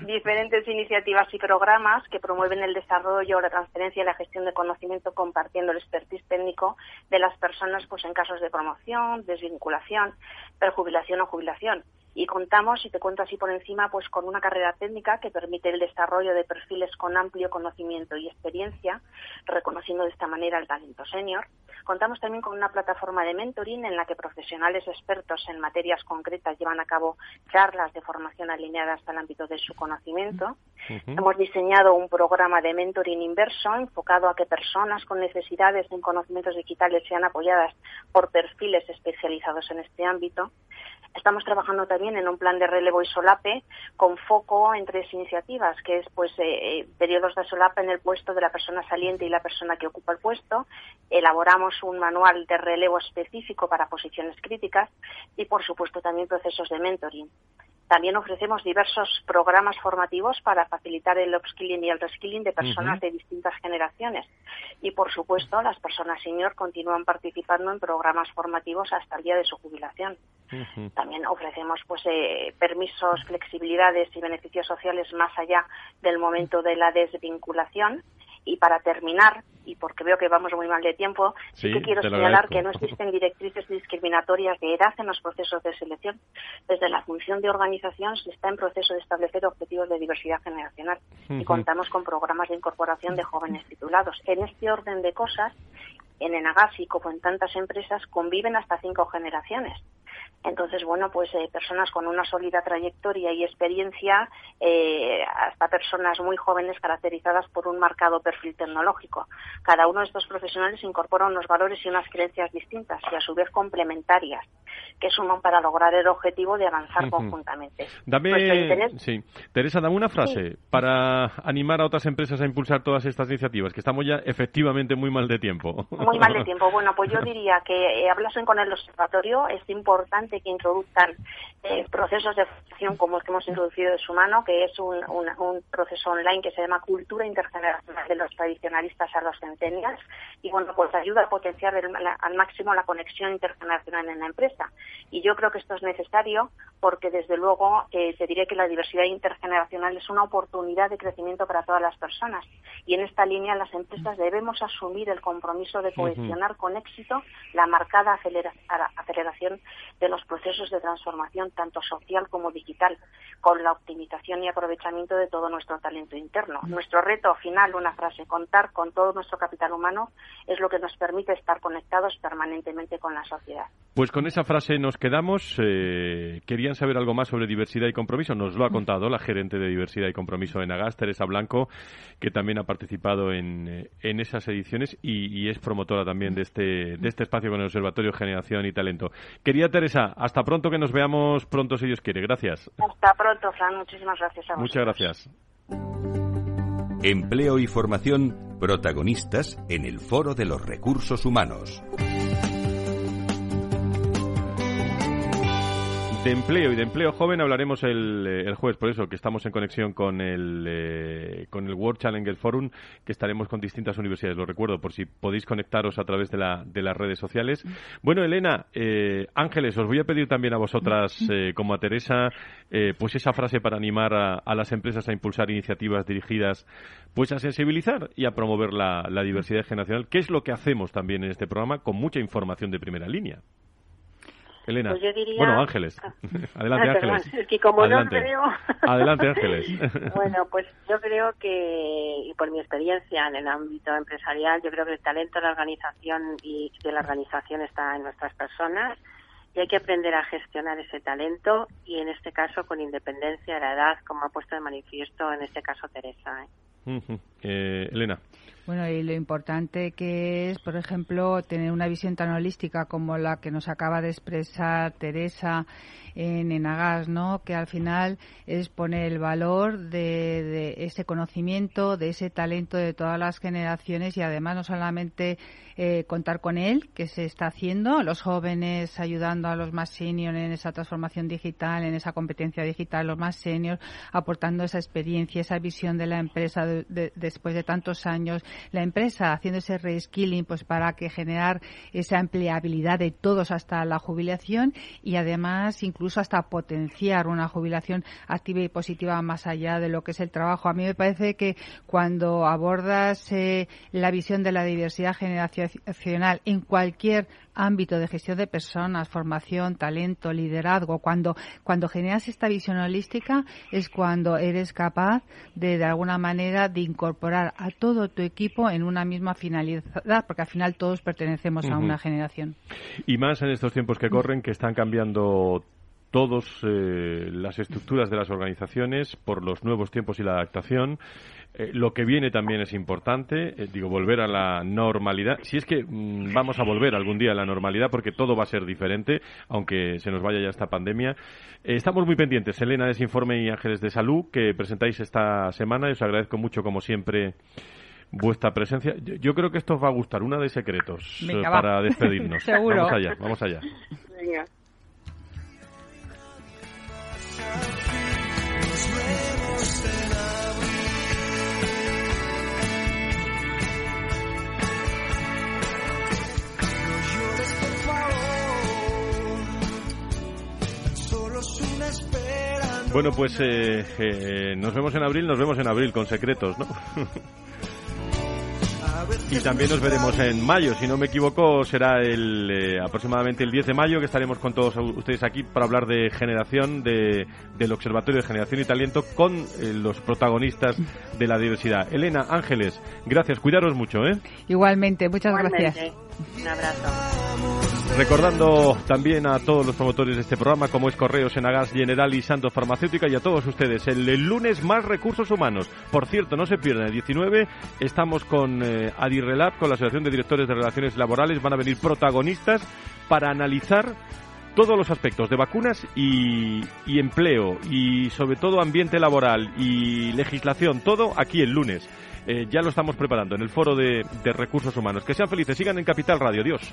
(laughs) diferentes iniciativas y programas que promueven el desarrollo, la transferencia y la gestión de conocimiento compartiendo el expertise técnico de las personas pues en casos de promoción, desvinculación, perjubilación o jubilación y contamos, y te cuento así por encima, pues con una carrera técnica que permite el desarrollo de perfiles con amplio conocimiento y experiencia, reconociendo de esta manera el talento senior. Contamos también con una plataforma de mentoring en la que profesionales expertos en materias concretas llevan a cabo charlas de formación alineadas al ámbito de su conocimiento. Hemos diseñado un programa de mentoring inverso enfocado a que personas con necesidades en conocimientos digitales sean apoyadas por perfiles especializados en este ámbito. Estamos trabajando también en un plan de relevo y solape con foco en tres iniciativas, que es pues eh, eh, periodos de solape en el puesto de la persona saliente y la persona que ocupa el puesto. Elaboramos un manual de relevo específico para posiciones críticas y, por supuesto, también procesos de mentoring. También ofrecemos diversos programas formativos para facilitar el upskilling y el reskilling de personas de distintas generaciones. Y, por supuesto, las personas senior continúan participando en programas formativos hasta el día de su jubilación. También ofrecemos pues eh, permisos, flexibilidades y beneficios sociales más allá del momento de la desvinculación y para terminar, y porque veo que vamos muy mal de tiempo, sí, que quiero señalar que no existen directrices discriminatorias de edad en los procesos de selección. Desde la función de organización se está en proceso de establecer objetivos de diversidad generacional y contamos con programas de incorporación de jóvenes titulados. En este orden de cosas, en Enagasi, como en tantas empresas, conviven hasta cinco generaciones. Entonces, bueno, pues eh, personas con una sólida trayectoria y experiencia, eh, hasta personas muy jóvenes caracterizadas por un marcado perfil tecnológico. Cada uno de estos profesionales incorpora unos valores y unas creencias distintas y a su vez complementarias que suman para lograr el objetivo de avanzar conjuntamente. Dame, sí. Teresa, dame una frase para animar a otras empresas a impulsar todas estas iniciativas, que estamos ya efectivamente muy mal de tiempo. Muy mal de (laughs) tiempo. Bueno, pues yo diría que eh, hablasen con el observatorio, es importante que introduzcan eh, procesos de formación como el que hemos introducido de su mano, que es un, proceso online que se llama Cultura Intergeneracional de los Tradicionalistas a los Centenias, y bueno, pues ayuda a potenciar al máximo la conexión intergeneracional en la empresa. Y yo creo que esto es necesario porque, desde luego, eh, te diré que la diversidad intergeneracional es una oportunidad de crecimiento para todas las personas. Y en esta línea, las empresas debemos asumir el compromiso de cohesionar con éxito la marcada aceleración de los procesos de transformación, tanto social como digital, con la optimización y aprovechamiento de todo nuestro talento interno. Nuestro reto final, una frase, contar con todo nuestro capital humano es lo que nos permite estar conectados permanentemente con la sociedad. Pues con esa frase nos quedamos. Eh, ¿Querían saber algo más sobre diversidad y compromiso? Nos lo ha contado la gerente de diversidad y compromiso en Agas, Teresa Blanco, que también ha participado en, eh, esas ediciones y, es promotora también de este, de este espacio con el Observatorio Generación y Talento. Quería, Teresa, hasta pronto que nos veamos pronto si Dios quiere. Gracias. Hasta pronto, Fran. Muchísimas gracias a Muchas gracias. Empleo y formación protagonistas en el Foro de los Recursos Humanos. De empleo y de empleo joven hablaremos el, eh, el jueves, por eso que estamos en conexión con el, eh, con el World Challenger Forum, que estaremos con distintas universidades, lo recuerdo, por si podéis conectaros a través de, la, de las redes sociales. Bueno, Elena, eh, Ángeles, os voy a pedir también a vosotras, (laughs) como a Teresa, pues esa frase para animar a, a, las empresas a impulsar iniciativas dirigidas pues a sensibilizar y a promover la, la diversidad generacional, que es lo que hacemos también en este programa, con mucha información de primera línea. Elena. Pues yo diría... Bueno, Ángeles. (laughs) Adelante, ah, Ángeles. Es que como Adelante. no creo... Adelante, Ángeles. (laughs) bueno, pues yo creo que, y por mi experiencia en el ámbito empresarial, yo creo que el talento de la organización y de la organización está en nuestras personas y hay que aprender a gestionar ese talento y en este caso con independencia de la edad, como ha puesto de manifiesto en este caso Teresa. ¿eh? Eh, Elena. Bueno, y lo importante que es, por ejemplo, tener una visión tan holística como la que nos acaba de expresar Teresa en Enagas, ¿no? Que al final es poner el valor de, de, ese conocimiento, de ese talento de todas las generaciones y además no solamente eh, contar con él, que se está haciendo, los jóvenes ayudando a los más seniors en esa transformación digital, en esa competencia digital, los más seniors aportando esa experiencia, esa visión de la empresa de, después de tantos años, la empresa haciendo ese reskilling pues para que generar esa empleabilidad de todos hasta la jubilación y además incluso hasta potenciar una jubilación activa y positiva más allá de lo que es el trabajo. A mí me parece que cuando abordas eh, la visión de la diversidad generacional en cualquier ámbito de gestión de personas, formación, talento, liderazgo, cuando, cuando generas esta visión holística es cuando eres capaz de, de alguna manera, de incorporar a todo tu equipo en una misma finalidad, porque al final todos pertenecemos uh -huh. a una generación. Y más en estos tiempos que corren, que están cambiando todas eh, las estructuras de las organizaciones por los nuevos tiempos y la adaptación. Eh, lo que viene también es importante, eh, digo, volver a la normalidad. Si es que mmm, vamos a volver algún día a la normalidad, porque todo va a ser diferente, aunque se nos vaya ya esta pandemia. Eh, estamos muy pendientes, Elena, de ese informe y Ángeles de Salud que presentáis esta semana. Y os agradezco mucho, como siempre, vuestra presencia. Yo, yo creo que esto os va a gustar, una de secretos Venga, para va. despedirnos. (laughs) Seguro. Vamos allá, vamos allá. Venga. Bueno, pues eh, eh, nos vemos en abril, nos vemos en abril con secretos, ¿no? (laughs) y también nos veremos en mayo, si no me equivoco, será el eh, aproximadamente el 10 de mayo que estaremos con todos ustedes aquí para hablar de generación, de, del Observatorio de Generación y Talento con eh, los protagonistas de la diversidad. Elena, Ángeles, gracias, cuidaros mucho, ¿eh? Igualmente, muchas Igualmente. gracias. Un abrazo. Recordando también a todos los promotores de este programa, como es Correos, Enagas, General y Santos Farmacéutica, y a todos ustedes, el, lunes más recursos humanos. Por cierto, no se pierdan, el 19 estamos con eh, Adirrelab, con la Asociación de Directores de Relaciones Laborales, van a venir protagonistas para analizar todos los aspectos de vacunas y empleo, y sobre todo ambiente laboral y legislación, todo aquí el lunes. Eh, ya lo estamos preparando en el foro de, de, recursos humanos. Que sean felices, sigan en Capital Radio. Dios.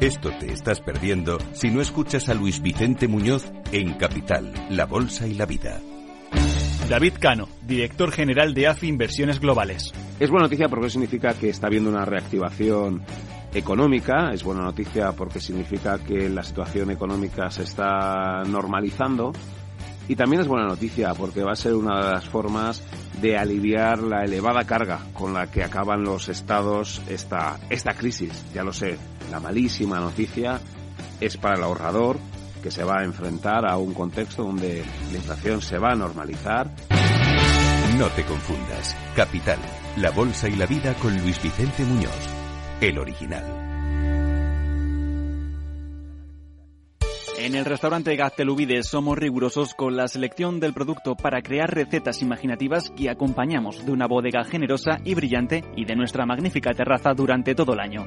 Esto te estás perdiendo si no escuchas a Luis Vicente Muñoz en Capital, La Bolsa y la Vida. David Cano, director general de AFI Inversiones Globales. Es buena noticia porque significa que está habiendo una reactivación económica, es buena noticia porque significa que la situación económica se está normalizando y también es buena noticia porque va a ser una de las formas de aliviar la elevada carga con la que acaban los estados esta, esta crisis. Ya lo sé, la malísima noticia es para el ahorrador que se va a enfrentar a un contexto donde la inflación se va a normalizar. No te confundas. Capital, la bolsa y la vida con Luis Vicente Muñoz, el original. En el restaurante Gaztelubides somos rigurosos con la selección del producto para crear recetas imaginativas que acompañamos de una bodega generosa y brillante y de nuestra magnífica terraza durante todo el año.